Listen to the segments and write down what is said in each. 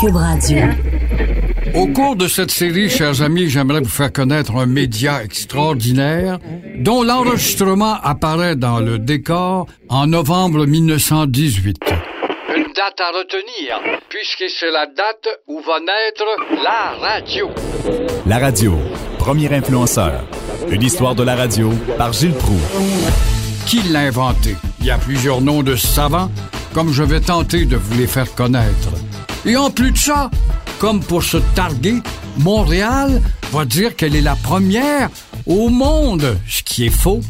Cube Radio. Au cours de cette série, chers amis, j'aimerais vous faire connaître un média extraordinaire dont l'enregistrement apparaît dans le décor en novembre 1918. Une date à retenir, puisque c'est la date où va naître la radio. La radio, premier influenceur. Une histoire de la radio par Gilles Proux. Qui l'a inventé? Il y a plusieurs noms de savants, comme je vais tenter de vous les faire connaître. Et en plus de ça, comme pour se targuer, Montréal va dire qu'elle est la première au monde, ce qui est faux.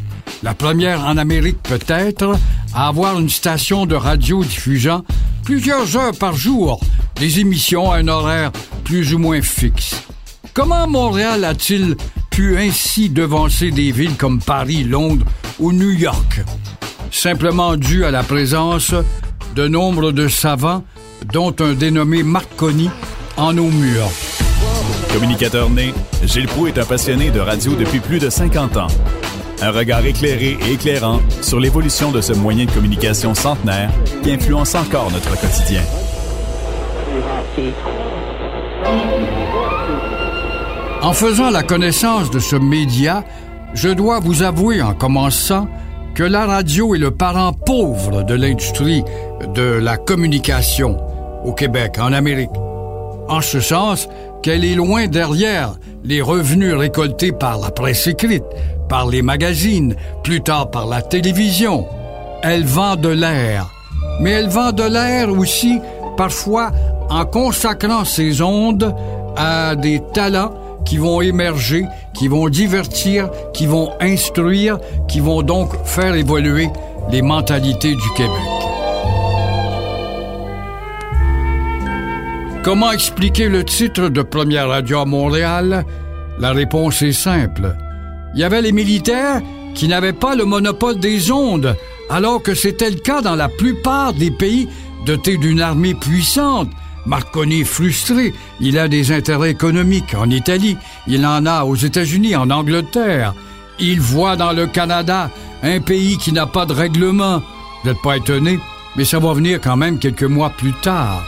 La première en Amérique peut-être à avoir une station de radio diffusant plusieurs heures par jour des émissions à un horaire plus ou moins fixe. Comment Montréal a-t-il pu ainsi devancer des villes comme Paris, Londres ou New York? Simplement dû à la présence de nombre de savants, dont un dénommé Marconi, en nos murs. Communicateur né, Gilles Proux est un passionné de radio depuis plus de 50 ans. Un regard éclairé et éclairant sur l'évolution de ce moyen de communication centenaire qui influence encore notre quotidien. En faisant la connaissance de ce média, je dois vous avouer en commençant que la radio est le parent pauvre de l'industrie de la communication au Québec, en Amérique. En ce sens qu'elle est loin derrière les revenus récoltés par la presse écrite, par les magazines, plus tard par la télévision. Elle vend de l'air. Mais elle vend de l'air aussi, parfois, en consacrant ses ondes à des talents qui vont émerger, qui vont divertir, qui vont instruire, qui vont donc faire évoluer les mentalités du Québec. Comment expliquer le titre de Première Radio à Montréal? La réponse est simple. Il y avait les militaires qui n'avaient pas le monopole des ondes, alors que c'était le cas dans la plupart des pays dotés d'une armée puissante. Marconi est frustré, il a des intérêts économiques en Italie, il en a aux États-Unis, en Angleterre. Il voit dans le Canada un pays qui n'a pas de règlement. Vous n'êtes pas étonné, mais ça va venir quand même quelques mois plus tard.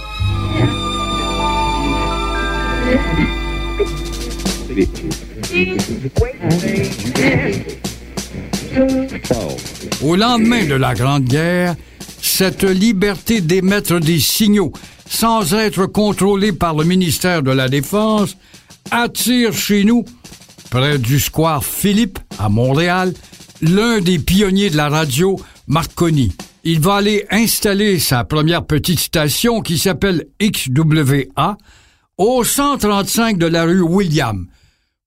Au lendemain de la Grande Guerre, cette liberté d'émettre des signaux sans être contrôlée par le ministère de la Défense attire chez nous, près du square Philippe, à Montréal, l'un des pionniers de la radio, Marconi. Il va aller installer sa première petite station qui s'appelle XWA au 135 de la rue William.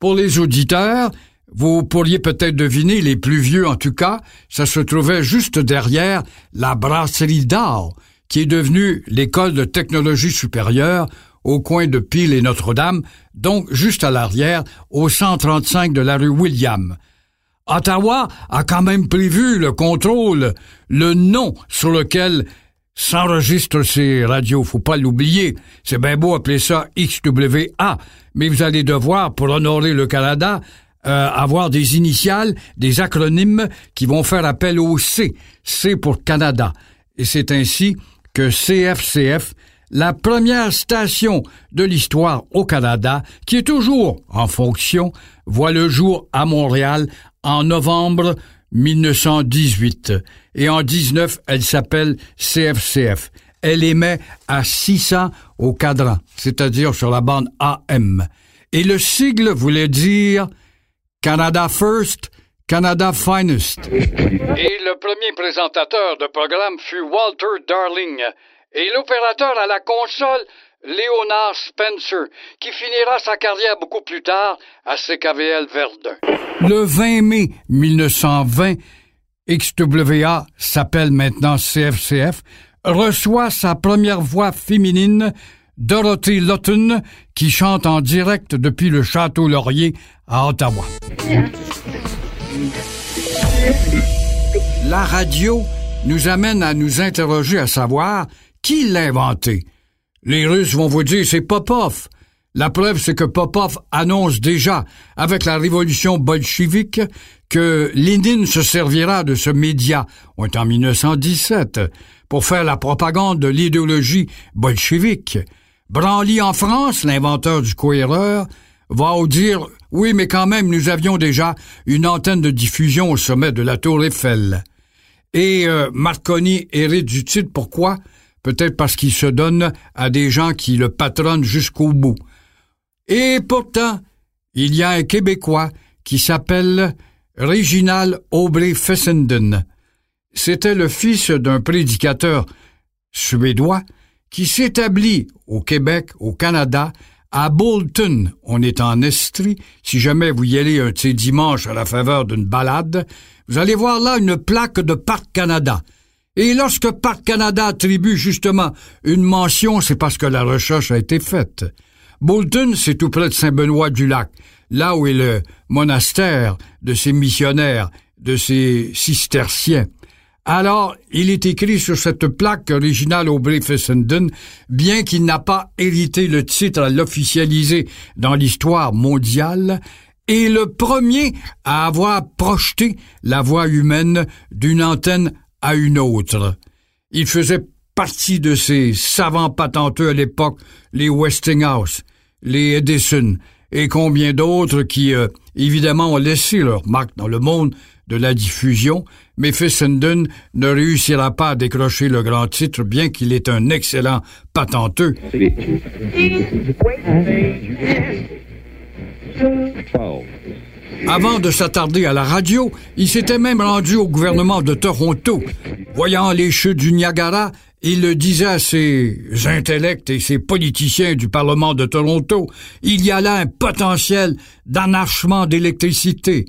Pour les auditeurs, vous pourriez peut-être deviner, les plus vieux en tout cas, ça se trouvait juste derrière la brasserie d'art, qui est devenue l'école de technologie supérieure au coin de Pile et Notre-Dame, donc juste à l'arrière, au 135 de la rue William. Ottawa a quand même prévu le contrôle, le nom sur lequel s'enregistrent ces radios. Faut pas l'oublier. C'est bien beau appeler ça XWA, mais vous allez devoir, pour honorer le Canada, euh, avoir des initiales, des acronymes qui vont faire appel au C. C pour Canada. Et c'est ainsi que CFCF, la première station de l'histoire au Canada, qui est toujours en fonction, voit le jour à Montréal en novembre 1918. Et en 19, elle s'appelle CFCF. Elle émet à 600 au cadran, c'est-à-dire sur la bande AM. Et le sigle voulait dire Canada First, Canada Finest. Et le premier présentateur de programme fut Walter Darling. Et l'opérateur à la console, Leonard Spencer, qui finira sa carrière beaucoup plus tard à CKVL Verdun. Le 20 mai 1920, XWA s'appelle maintenant CFCF, reçoit sa première voix féminine, Dorothy Lawton, qui chante en direct depuis le Château Laurier à Ottawa. La radio nous amène à nous interroger à savoir qui l'a inventé. Les Russes vont vous dire c'est Popov. La preuve, c'est que Popov annonce déjà, avec la révolution bolchevique, que Lénine se servira de ce média, on est en 1917, pour faire la propagande de l'idéologie bolchevique. Branly en France, l'inventeur du cohéreur, va au dire oui, mais quand même, nous avions déjà une antenne de diffusion au sommet de la tour Eiffel. Et euh, Marconi hérite du titre, pourquoi? Peut-être parce qu'il se donne à des gens qui le patronnent jusqu'au bout. Et pourtant, il y a un Québécois qui s'appelle Reginald Aubrey Fessenden. C'était le fils d'un prédicateur suédois qui s'établit au Québec, au Canada, à Bolton, on est en Estrie. Si jamais vous y allez un de ces dimanches à la faveur d'une balade, vous allez voir là une plaque de Parc Canada. Et lorsque Parc Canada attribue justement une mention, c'est parce que la recherche a été faite. Bolton, c'est tout près de Saint-Benoît-du-Lac, là où est le monastère de ces missionnaires, de ces cisterciens. Alors, il est écrit sur cette plaque originale Aubrey Fessenden, bien qu'il n'a pas hérité le titre à l'officialiser dans l'histoire mondiale, est le premier à avoir projeté la voix humaine d'une antenne à une autre. Il faisait partie de ces savants patenteux à l'époque, les Westinghouse, les Edison, et combien d'autres qui, euh, évidemment, ont laissé leur marque dans le monde de la diffusion, mais Fessenden ne réussira pas à décrocher le grand titre, bien qu'il est un excellent patenteux. Avant de s'attarder à la radio, il s'était même rendu au gouvernement de Toronto. Voyant les chutes du Niagara, il le disait à ses intellects et ses politiciens du Parlement de Toronto, il y a là un potentiel d'anarchement d'électricité.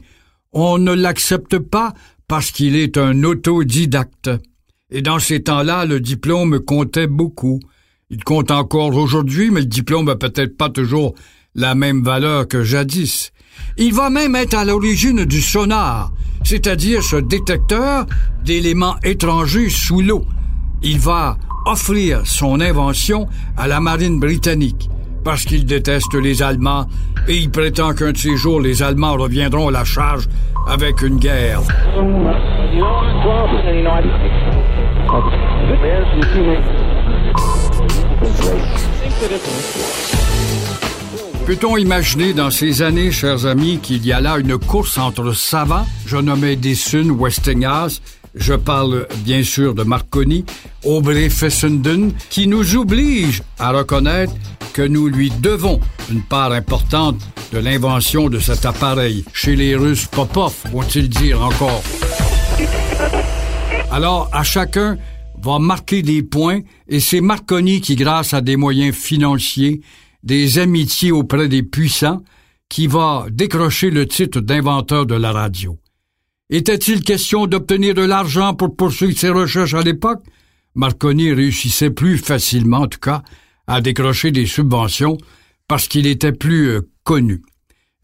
On ne l'accepte pas parce qu'il est un autodidacte. Et dans ces temps-là, le diplôme comptait beaucoup. Il compte encore aujourd'hui, mais le diplôme n'a peut-être pas toujours la même valeur que jadis. Il va même être à l'origine du sonar, c'est-à-dire ce détecteur d'éléments étrangers sous l'eau. Il va offrir son invention à la marine britannique parce qu'il déteste les Allemands et il prétend qu'un de ces jours les Allemands reviendront à la charge avec une guerre. Peut-on imaginer dans ces années, chers amis, qu'il y a là une course entre savants, je nommais Dessun, Westinghouse, je parle bien sûr de Marconi, Aubrey Fessenden, qui nous oblige à reconnaître que nous lui devons une part importante de l'invention de cet appareil. Chez les Russes, Popov, vont-ils dire encore. Alors, à chacun va marquer des points, et c'est Marconi qui, grâce à des moyens financiers, des amitiés auprès des puissants, qui va décrocher le titre d'inventeur de la radio. Était-il question d'obtenir de l'argent pour poursuivre ses recherches à l'époque? Marconi réussissait plus facilement, en tout cas, à décrocher des subventions parce qu'il était plus euh, connu.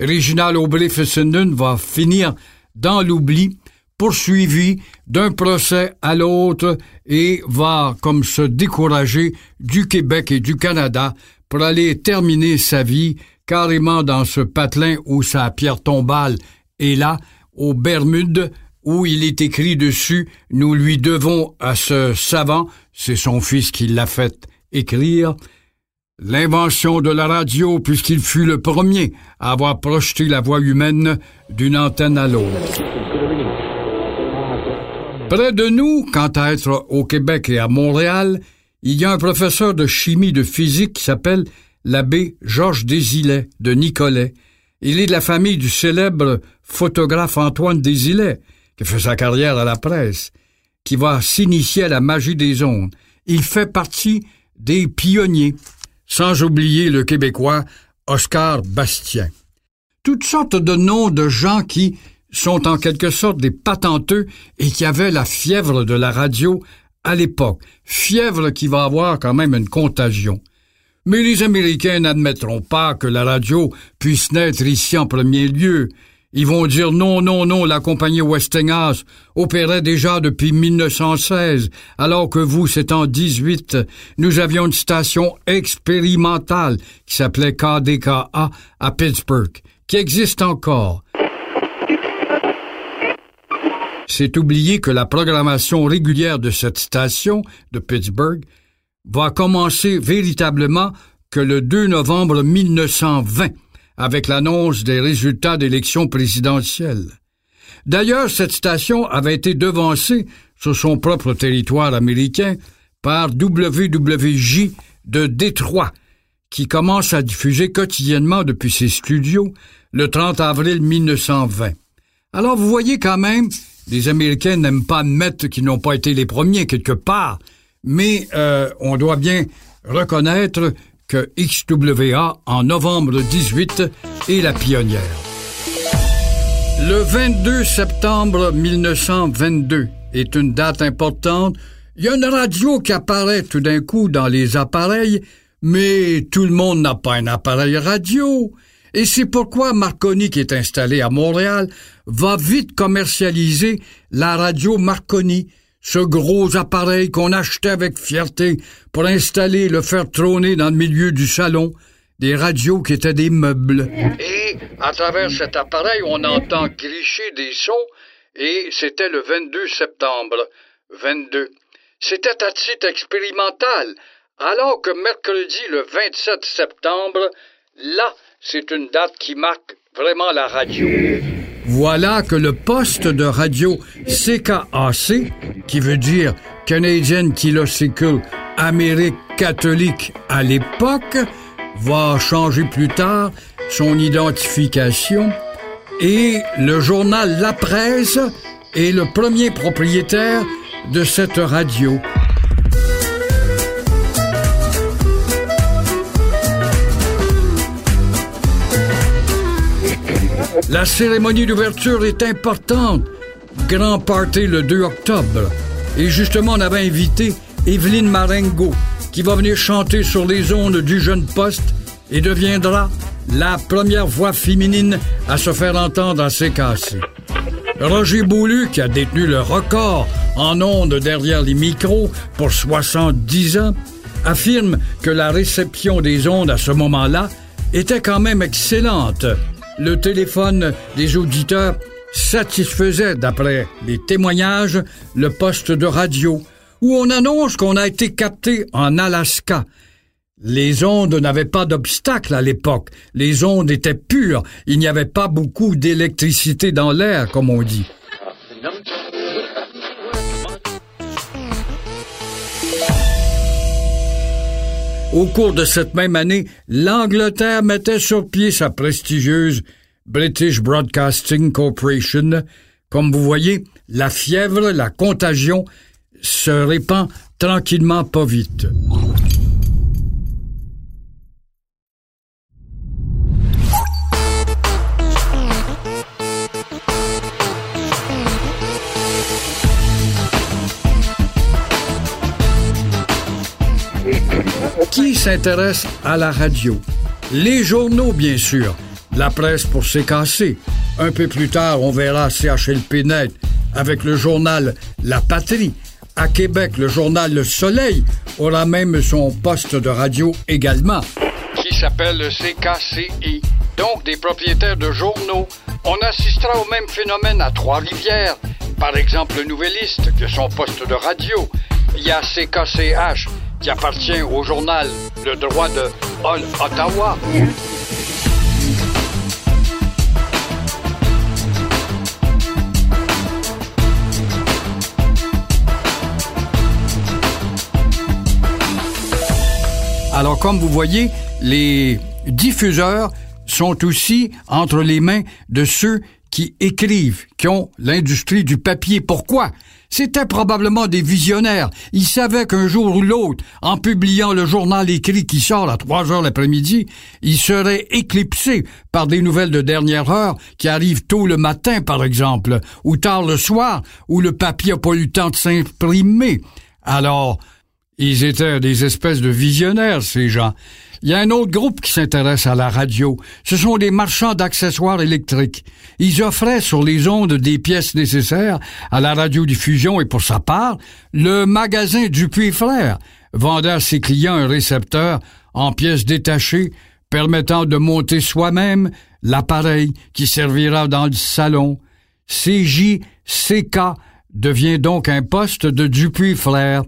Reginald Aubrey Fessenden va finir dans l'oubli, poursuivi d'un procès à l'autre et va comme se décourager du Québec et du Canada pour aller terminer sa vie carrément dans ce patelin où sa pierre tombale est là, aux Bermudes, où il est écrit dessus Nous lui devons à ce savant, c'est son fils qui l'a fait écrire, l'invention de la radio puisqu'il fut le premier à avoir projeté la voix humaine d'une antenne à l'autre. Près de nous, quant à être au Québec et à Montréal, il y a un professeur de chimie de physique qui s'appelle l'abbé Georges Désilet de Nicolet. Il est de la famille du célèbre photographe Antoine Désilet, qui fait sa carrière à la presse, qui va s'initier à la magie des ondes. Il fait partie des pionniers, sans oublier le Québécois Oscar Bastien. Toutes sortes de noms de gens qui sont en quelque sorte des patenteux et qui avaient la fièvre de la radio à l'époque, fièvre qui va avoir quand même une contagion. Mais les Américains n'admettront pas que la radio puisse naître ici en premier lieu. Ils vont dire non, non, non, la compagnie Westinghouse opérait déjà depuis 1916, alors que vous, c'est en 18. Nous avions une station expérimentale qui s'appelait KDKA à Pittsburgh, qui existe encore. C'est oublier que la programmation régulière de cette station de Pittsburgh va commencer véritablement que le 2 novembre 1920, avec l'annonce des résultats d'élections présidentielles. D'ailleurs, cette station avait été devancée sur son propre territoire américain par WWJ de Détroit, qui commence à diffuser quotidiennement depuis ses studios le 30 avril 1920. Alors vous voyez quand même, les Américains n'aiment pas admettre qu'ils n'ont pas été les premiers quelque part, mais euh, on doit bien reconnaître que XWA, en novembre 18, est la pionnière. Le 22 septembre 1922 est une date importante. Il y a une radio qui apparaît tout d'un coup dans les appareils, mais tout le monde n'a pas un appareil radio. Et c'est pourquoi Marconi, qui est installé à Montréal, va vite commercialiser la radio Marconi, ce gros appareil qu'on achetait avec fierté pour installer le faire trôner dans le milieu du salon, des radios qui étaient des meubles. Et à travers cet appareil, on entend gricher des sons, et c'était le 22 septembre 22. C'était à titre expérimental, alors que mercredi le 27 septembre, là, c'est une date qui marque vraiment la radio. Voilà que le poste de radio CKAC, qui veut dire Canadian Kilosicle Amérique catholique à l'époque, va changer plus tard son identification et le journal La Presse est le premier propriétaire de cette radio. La cérémonie d'ouverture est importante. Grand party le 2 octobre. Et justement, on avait invité Evelyne Marengo, qui va venir chanter sur les ondes du jeune poste et deviendra la première voix féminine à se faire entendre à CKC. Roger Boulu, qui a détenu le record en ondes derrière les micros pour 70 ans, affirme que la réception des ondes à ce moment-là était quand même excellente le téléphone des auditeurs satisfaisait, d'après les témoignages, le poste de radio, où on annonce qu'on a été capté en Alaska. Les ondes n'avaient pas d'obstacle à l'époque. Les ondes étaient pures. Il n'y avait pas beaucoup d'électricité dans l'air, comme on dit. Au cours de cette même année, l'Angleterre mettait sur pied sa prestigieuse British Broadcasting Corporation. Comme vous voyez, la fièvre, la contagion se répand tranquillement pas vite. Qui s'intéresse à la radio? Les journaux, bien sûr. La presse pour CKC. Un peu plus tard, on verra CHLP-Net avec le journal La Patrie. À Québec, le journal Le Soleil aura même son poste de radio également. Qui s'appelle le CKCI. Donc des propriétaires de journaux. On assistera au même phénomène à Trois-Rivières. Par exemple, le Nouvelliste, qui a son poste de radio. Il y a CKCH, qui appartient au journal Le droit de Ottawa. Alors, comme vous voyez, les diffuseurs sont aussi entre les mains de ceux qui écrivent, qui ont l'industrie du papier. Pourquoi? C'était probablement des visionnaires. Ils savaient qu'un jour ou l'autre, en publiant le journal écrit qui sort à trois heures l'après-midi, ils seraient éclipsés par des nouvelles de dernière heure qui arrivent tôt le matin, par exemple, ou tard le soir, où le papier n'a pas eu le temps de s'imprimer. Alors, ils étaient des espèces de visionnaires, ces gens. Il y a un autre groupe qui s'intéresse à la radio. Ce sont des marchands d'accessoires électriques. Ils offraient sur les ondes des pièces nécessaires à la radiodiffusion et pour sa part, le magasin Dupuis Frères vendait à ses clients un récepteur en pièces détachées permettant de monter soi-même l'appareil qui servira dans le salon. CJCK devient donc un poste de Dupuis Frères.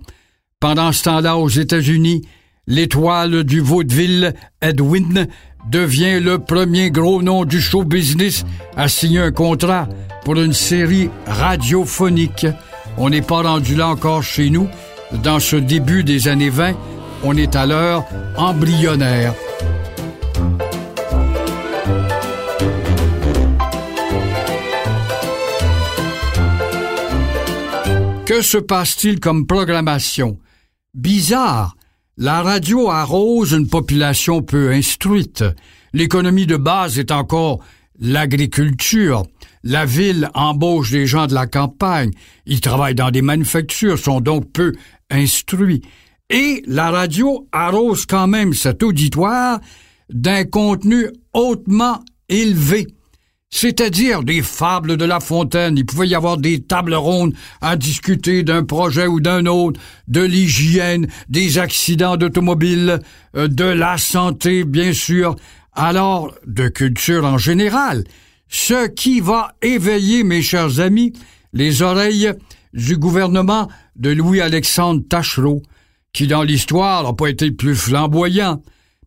Pendant ce temps-là, aux États-Unis, l'étoile du vaudeville Edwin devient le premier gros nom du show business à signer un contrat pour une série radiophonique. On n'est pas rendu là encore chez nous. Dans ce début des années 20, on est à l'heure embryonnaire. Que se passe-t-il comme programmation? Bizarre. La radio arrose une population peu instruite. L'économie de base est encore l'agriculture. La ville embauche des gens de la campagne. Ils travaillent dans des manufactures, sont donc peu instruits. Et la radio arrose quand même cet auditoire d'un contenu hautement élevé c'est-à-dire des fables de La Fontaine. Il pouvait y avoir des tables rondes à discuter d'un projet ou d'un autre, de l'hygiène, des accidents d'automobile, euh, de la santé, bien sûr, alors de culture en général. Ce qui va éveiller, mes chers amis, les oreilles du gouvernement de Louis-Alexandre Tachereau, qui dans l'histoire n'a pas été plus flamboyant,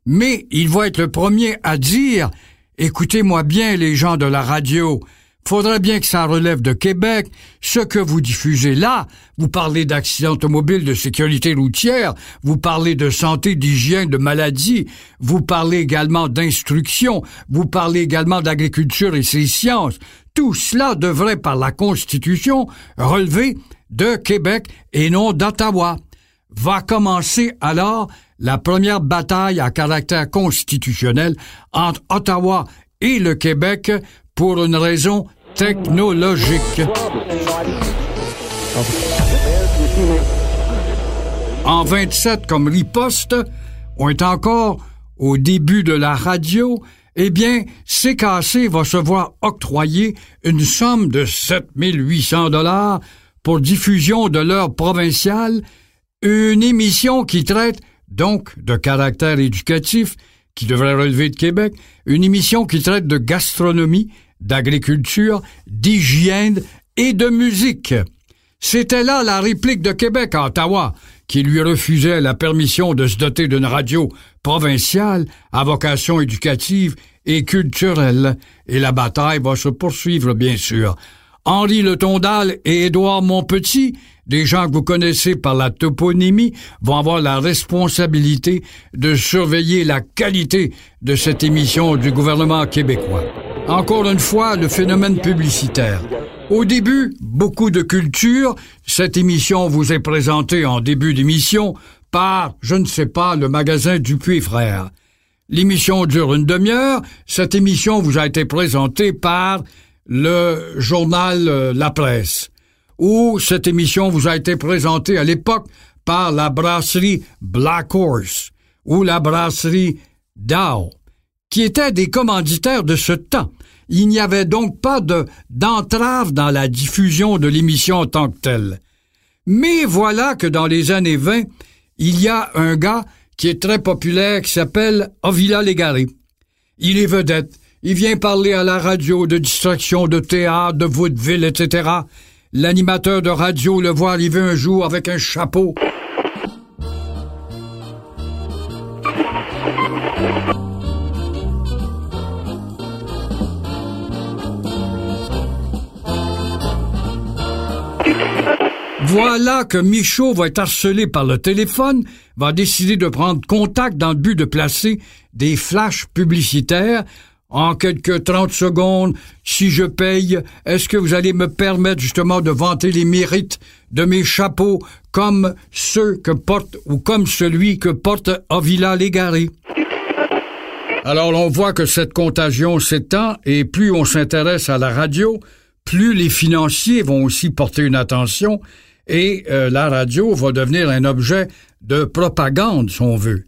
mais il va être le premier à dire Écoutez-moi bien, les gens de la radio. Faudrait bien que ça relève de Québec. Ce que vous diffusez là, vous parlez d'accidents automobiles, de sécurité routière, vous parlez de santé, d'hygiène, de maladies, vous parlez également d'instruction, vous parlez également d'agriculture et ses sciences. Tout cela devrait, par la Constitution, relever de Québec et non d'Ottawa. Va commencer alors la première bataille à caractère constitutionnel entre Ottawa et le Québec pour une raison technologique. En 27 comme riposte, on est encore au début de la radio, eh bien, CKC va se voir octroyer une somme de 7800 dollars pour diffusion de l'heure provinciale, une émission qui traite donc de caractère éducatif, qui devrait relever de Québec, une émission qui traite de gastronomie, d'agriculture, d'hygiène et de musique. C'était là la réplique de Québec à Ottawa, qui lui refusait la permission de se doter d'une radio provinciale à vocation éducative et culturelle, et la bataille va se poursuivre, bien sûr. Henri Le Tondal et Édouard Montpetit des gens que vous connaissez par la toponymie vont avoir la responsabilité de surveiller la qualité de cette émission du gouvernement québécois. Encore une fois, le phénomène publicitaire. Au début, beaucoup de culture. Cette émission vous est présentée en début d'émission par, je ne sais pas, le magasin Dupuis Frères. L'émission dure une demi-heure. Cette émission vous a été présentée par le journal euh, La Presse où cette émission vous a été présentée à l'époque par la brasserie Black Horse ou la brasserie Dow, qui étaient des commanditaires de ce temps. Il n'y avait donc pas de, d'entrave dans la diffusion de l'émission en tant que telle. Mais voilà que dans les années 20, il y a un gars qui est très populaire qui s'appelle Ovila Légaré. Il est vedette. Il vient parler à la radio de distraction, de théâtre, de vaudeville, etc. L'animateur de radio le voit arriver un jour avec un chapeau. Voilà que Michaud va être harcelé par le téléphone, va décider de prendre contact dans le but de placer des flashs publicitaires en quelques trente secondes, si je paye, est-ce que vous allez me permettre justement de vanter les mérites de mes chapeaux comme ceux que porte ou comme celui que porte Avila Légaré? Alors on voit que cette contagion s'étend et plus on s'intéresse à la radio, plus les financiers vont aussi porter une attention et euh, la radio va devenir un objet de propagande, si on veut.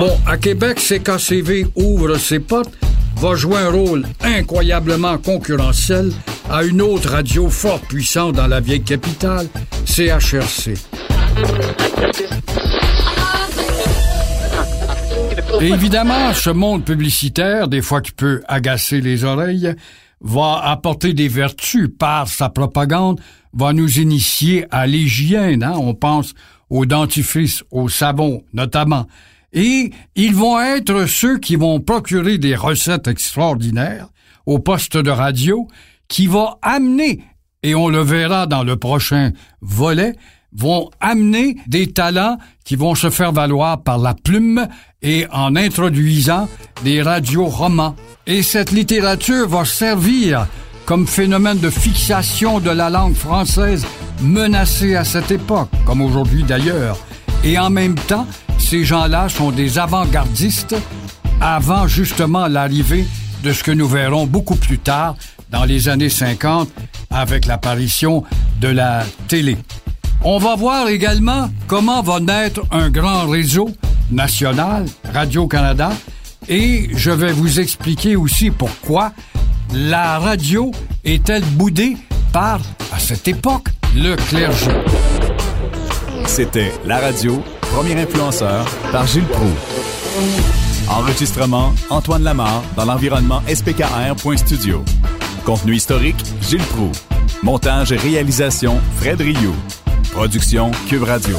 Bon, à Québec, CKCV ouvre ses portes, va jouer un rôle incroyablement concurrentiel à une autre radio fort puissante dans la vieille capitale, CHRC. Et évidemment, ce monde publicitaire, des fois qui peut agacer les oreilles, va apporter des vertus par sa propagande, va nous initier à l'hygiène. Hein? On pense au dentifrice, au savon notamment. Et ils vont être ceux qui vont procurer des recettes extraordinaires au poste de radio qui va amener, et on le verra dans le prochain volet, vont amener des talents qui vont se faire valoir par la plume et en introduisant des radios romans. Et cette littérature va servir comme phénomène de fixation de la langue française menacée à cette époque, comme aujourd'hui d'ailleurs. Et en même temps, ces gens-là sont des avant-gardistes avant justement l'arrivée de ce que nous verrons beaucoup plus tard, dans les années 50, avec l'apparition de la télé. On va voir également comment va naître un grand réseau national, Radio-Canada, et je vais vous expliquer aussi pourquoi la radio est-elle boudée par, à cette époque, le clergé. C'était La Radio, premier influenceur, par Gilles Proux. Enregistrement, Antoine Lamar, dans l'environnement spkr.studio. Contenu historique, Gilles Proux. Montage et réalisation, Fred Rioux. Production Cube Radio.